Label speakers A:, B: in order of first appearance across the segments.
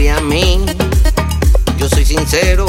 A: En mí, yo soy sincero.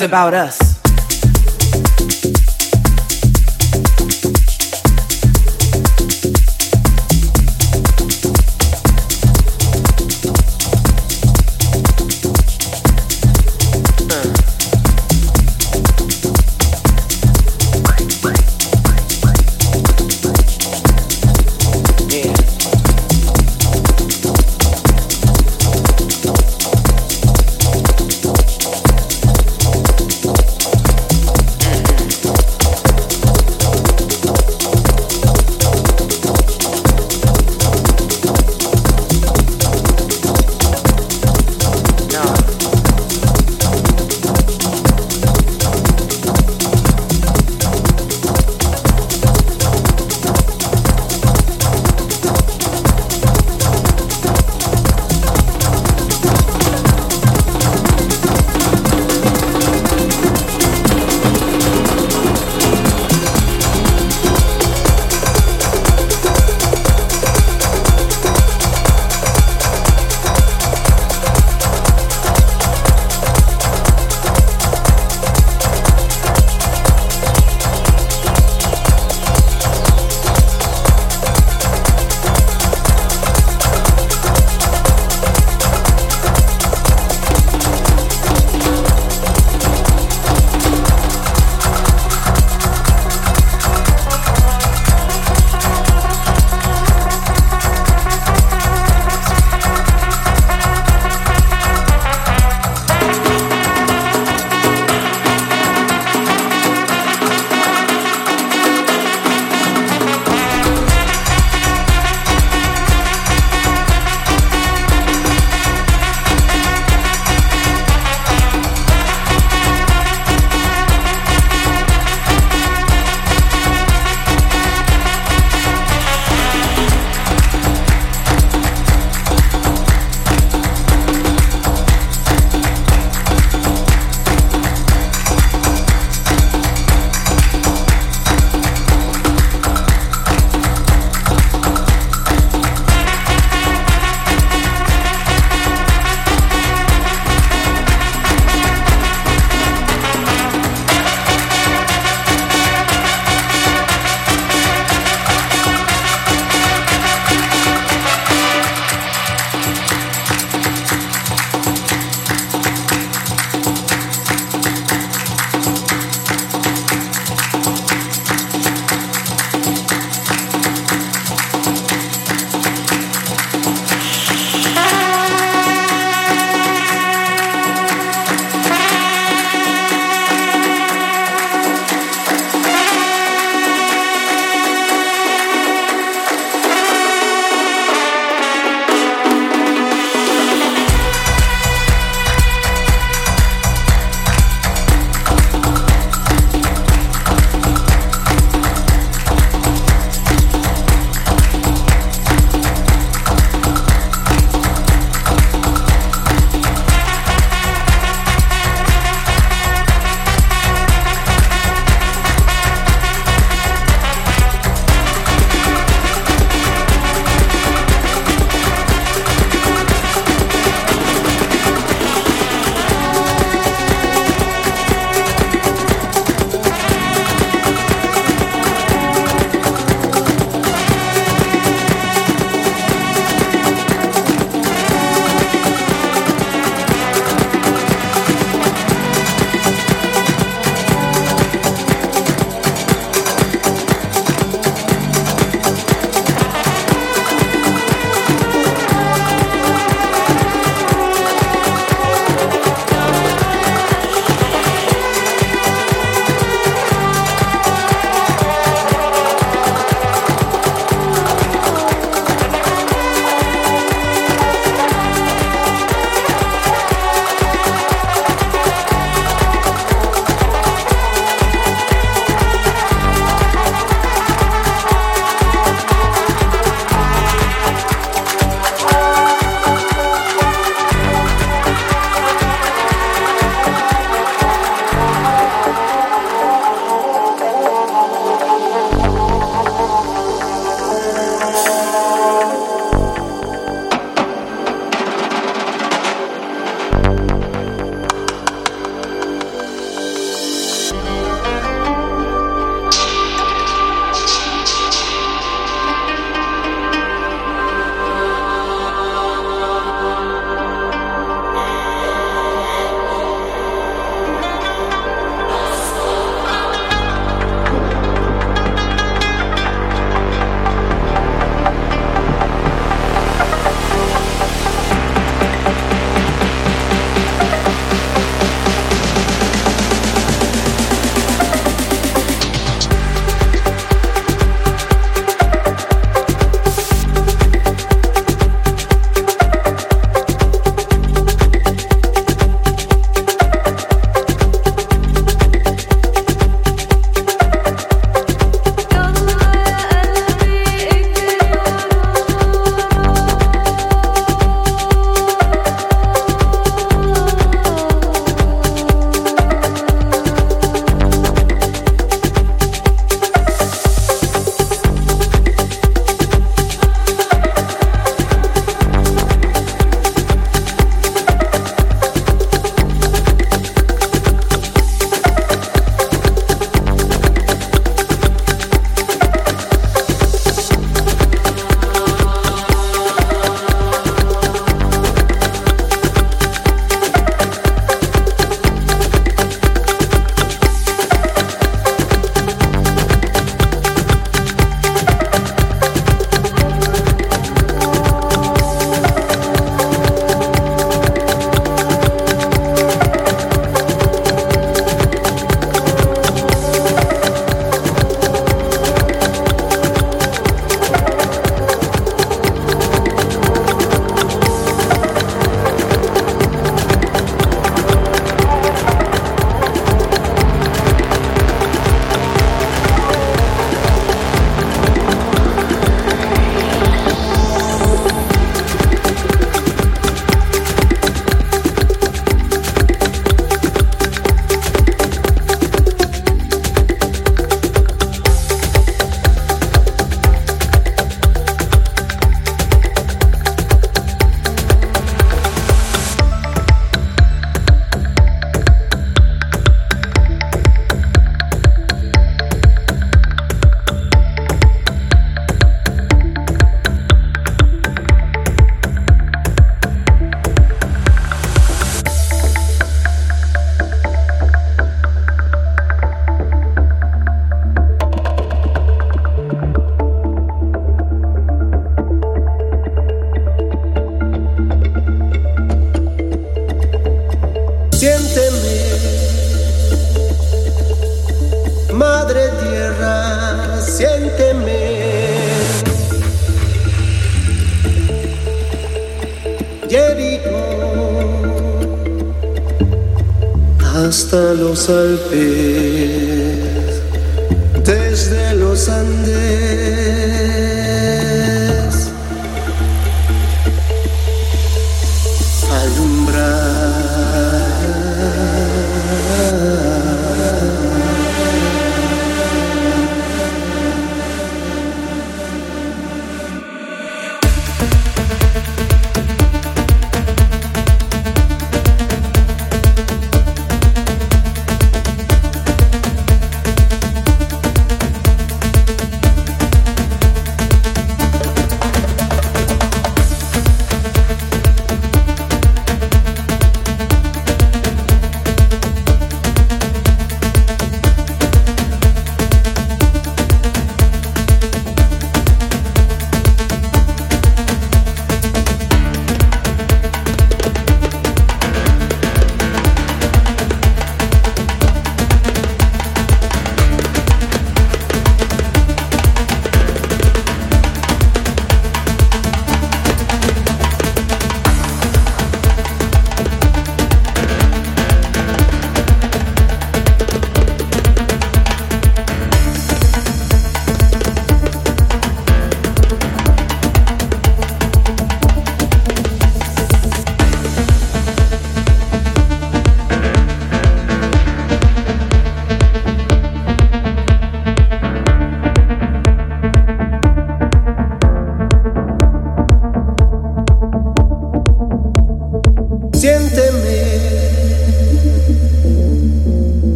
B: It's about us.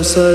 C: Hasta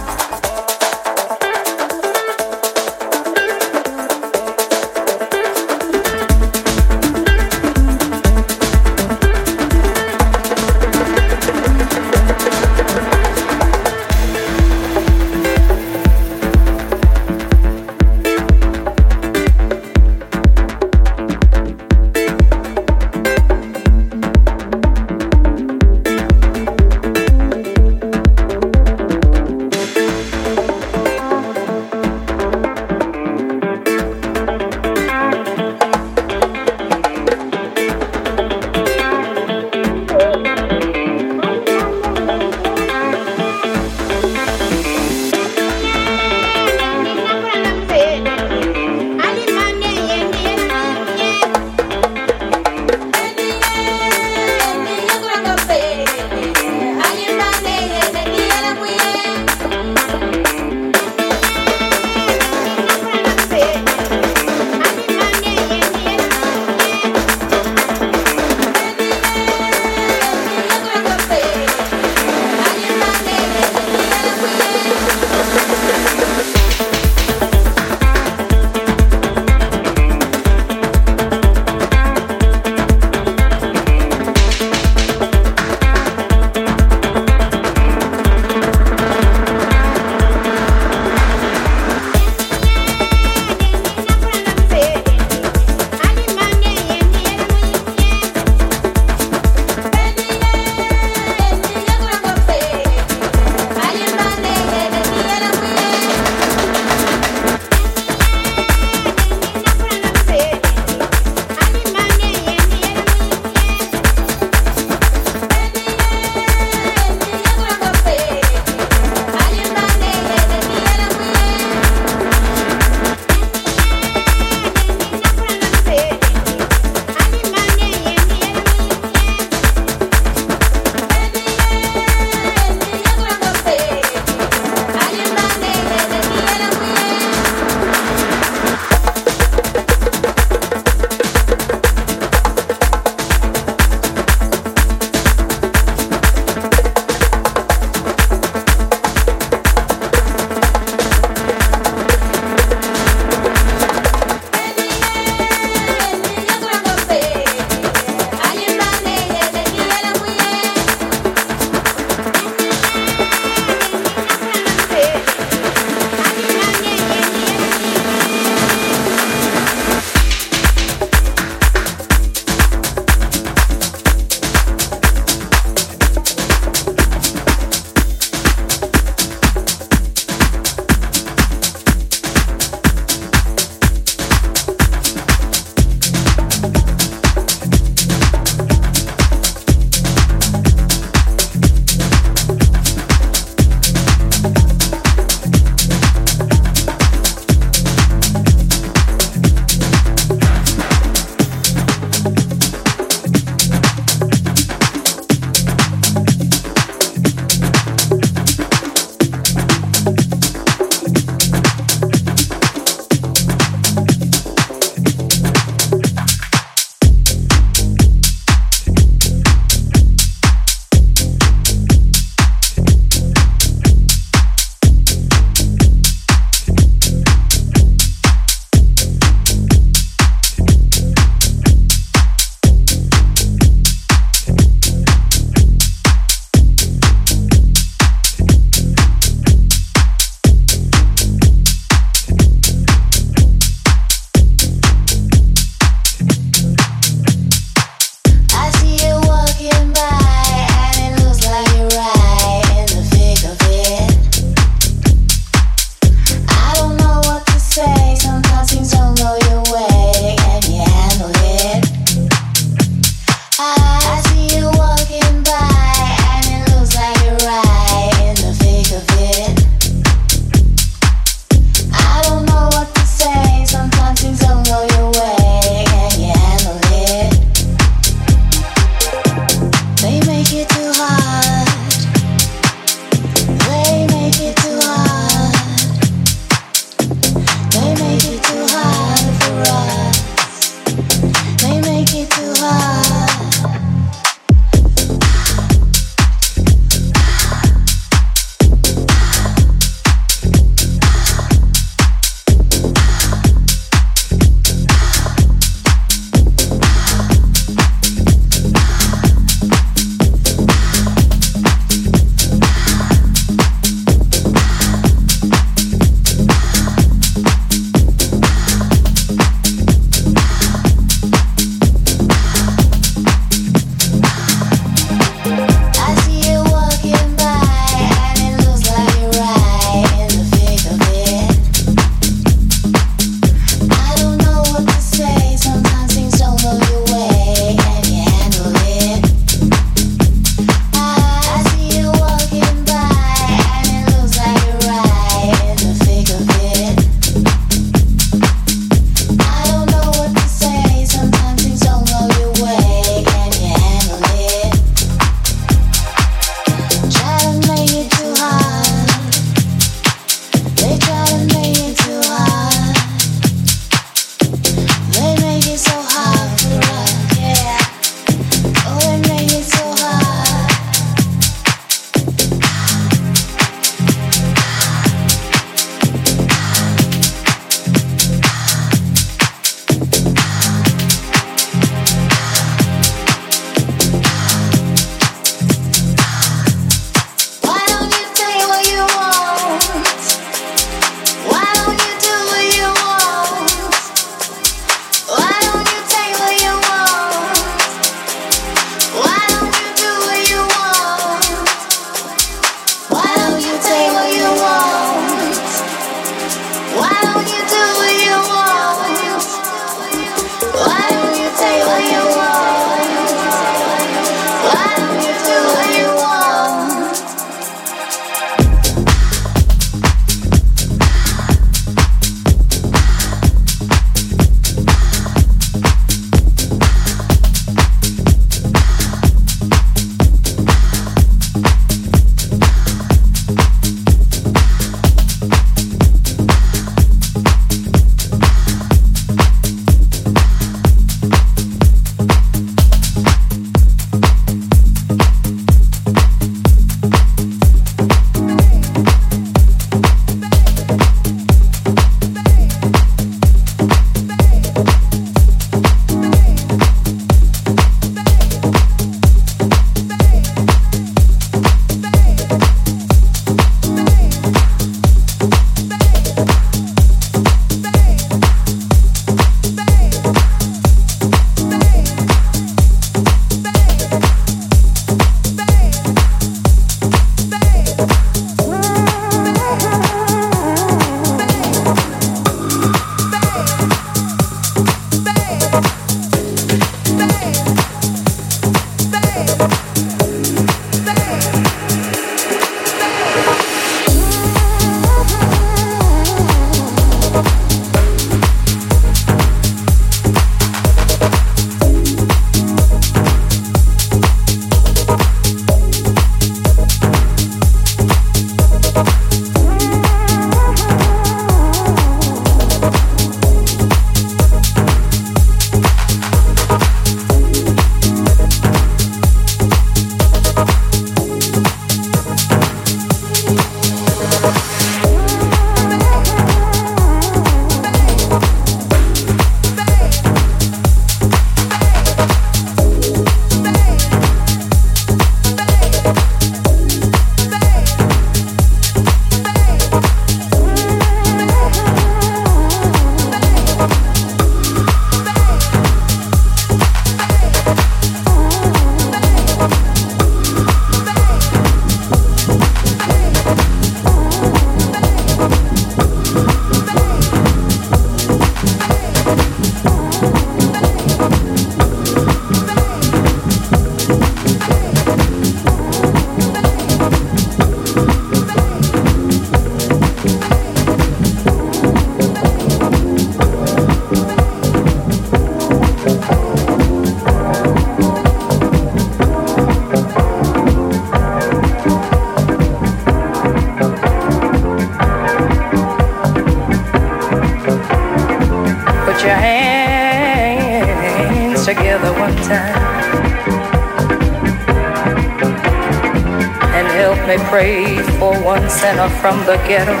D: from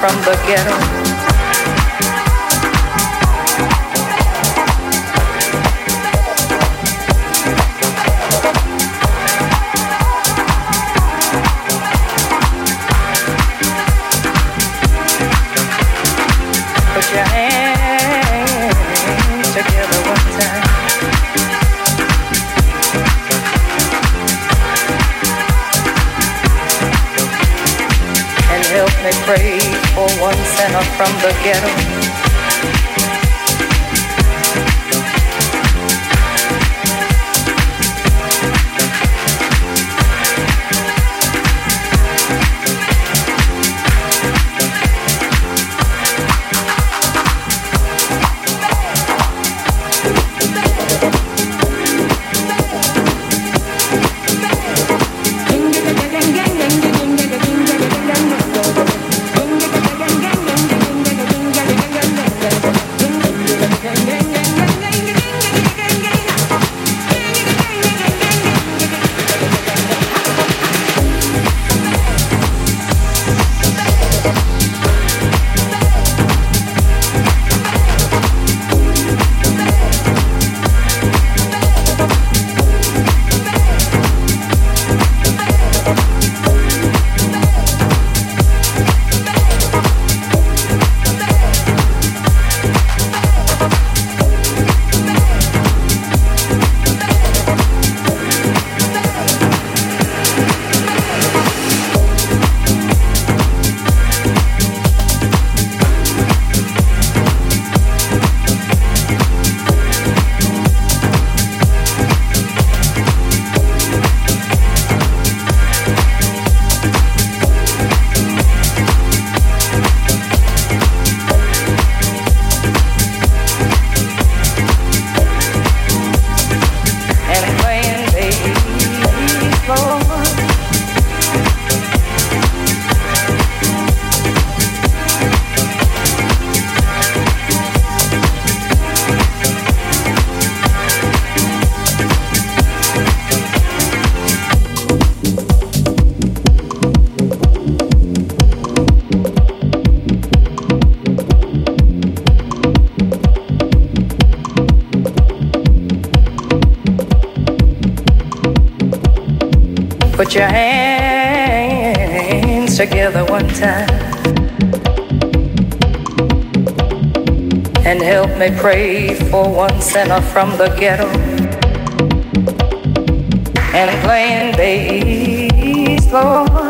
D: from the ghetto.
E: From Put your hands together one time and help me pray for one sinner from the ghetto and playing bass, Lord.